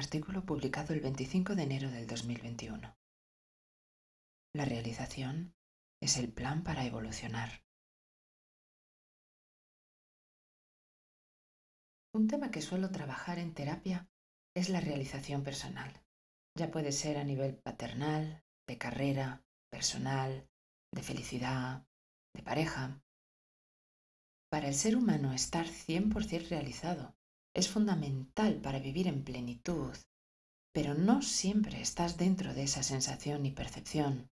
Artículo publicado el 25 de enero del 2021. La realización es el plan para evolucionar. Un tema que suelo trabajar en terapia es la realización personal. Ya puede ser a nivel paternal, de carrera, personal, de felicidad, de pareja. Para el ser humano estar 100% realizado es fundamental para vivir en plenitud, pero no siempre estás dentro de esa sensación y percepción.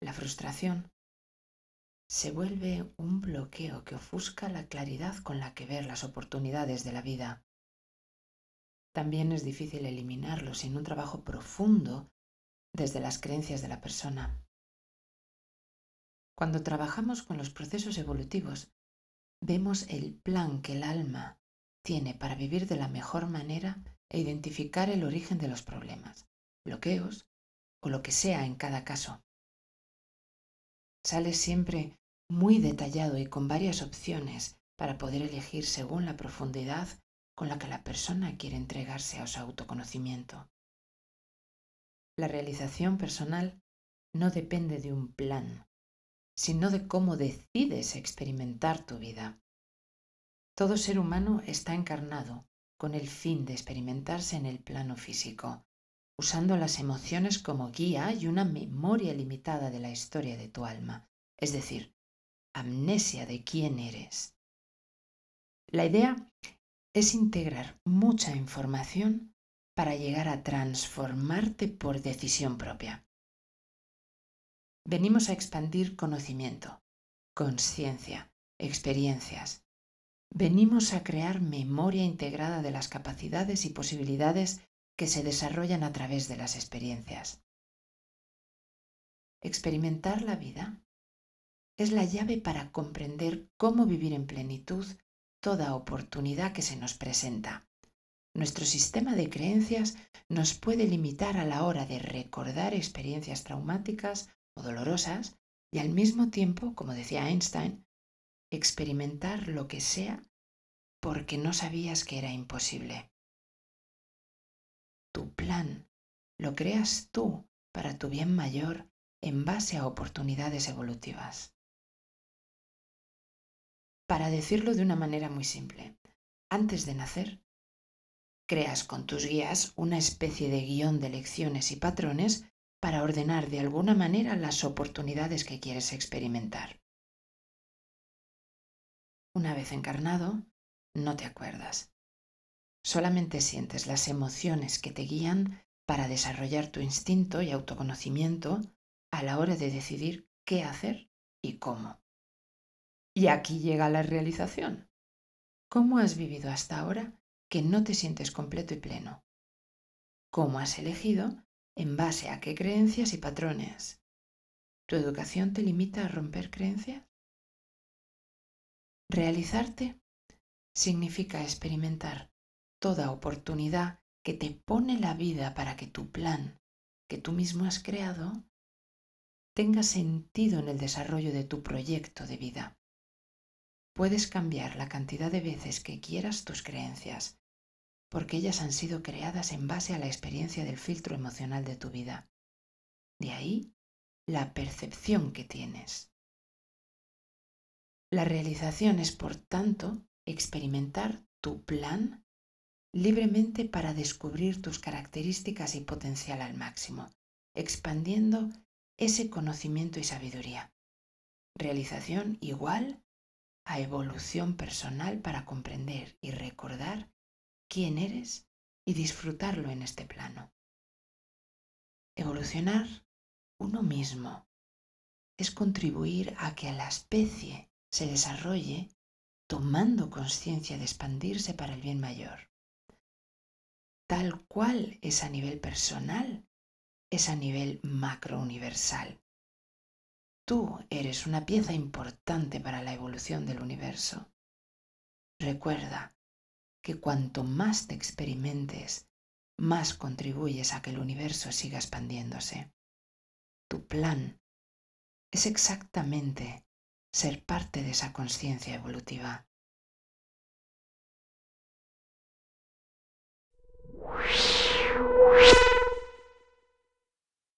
La frustración se vuelve un bloqueo que ofusca la claridad con la que ver las oportunidades de la vida. También es difícil eliminarlo sin un trabajo profundo desde las creencias de la persona. Cuando trabajamos con los procesos evolutivos, vemos el plan que el alma tiene para vivir de la mejor manera e identificar el origen de los problemas, bloqueos o lo que sea en cada caso. Sale siempre muy detallado y con varias opciones para poder elegir según la profundidad con la que la persona quiere entregarse a su autoconocimiento. La realización personal no depende de un plan, sino de cómo decides experimentar tu vida. Todo ser humano está encarnado con el fin de experimentarse en el plano físico, usando las emociones como guía y una memoria limitada de la historia de tu alma, es decir, amnesia de quién eres. La idea es integrar mucha información para llegar a transformarte por decisión propia. Venimos a expandir conocimiento, conciencia, experiencias, venimos a crear memoria integrada de las capacidades y posibilidades que se desarrollan a través de las experiencias. Experimentar la vida es la llave para comprender cómo vivir en plenitud toda oportunidad que se nos presenta. Nuestro sistema de creencias nos puede limitar a la hora de recordar experiencias traumáticas o dolorosas y al mismo tiempo, como decía Einstein, experimentar lo que sea porque no sabías que era imposible. Tu plan lo creas tú para tu bien mayor en base a oportunidades evolutivas. Para decirlo de una manera muy simple, antes de nacer, creas con tus guías una especie de guion de lecciones y patrones para ordenar de alguna manera las oportunidades que quieres experimentar. Una vez encarnado, no te acuerdas. Solamente sientes las emociones que te guían para desarrollar tu instinto y autoconocimiento a la hora de decidir qué hacer y cómo. Y aquí llega la realización. ¿Cómo has vivido hasta ahora que no te sientes completo y pleno? ¿Cómo has elegido en base a qué creencias y patrones? ¿Tu educación te limita a romper creencias? Realizarte significa experimentar toda oportunidad que te pone la vida para que tu plan, que tú mismo has creado, tenga sentido en el desarrollo de tu proyecto de vida. Puedes cambiar la cantidad de veces que quieras tus creencias, porque ellas han sido creadas en base a la experiencia del filtro emocional de tu vida. De ahí la percepción que tienes. La realización es, por tanto, experimentar tu plan libremente para descubrir tus características y potencial al máximo, expandiendo ese conocimiento y sabiduría. Realización igual a evolución personal para comprender y recordar quién eres y disfrutarlo en este plano. Evolucionar uno mismo es contribuir a que la especie se desarrolle tomando conciencia de expandirse para el bien mayor. Tal cual es a nivel personal, es a nivel macro-universal. Tú eres una pieza importante para la evolución del universo. Recuerda que cuanto más te experimentes, más contribuyes a que el universo siga expandiéndose. Tu plan es exactamente ser parte de esa conciencia evolutiva.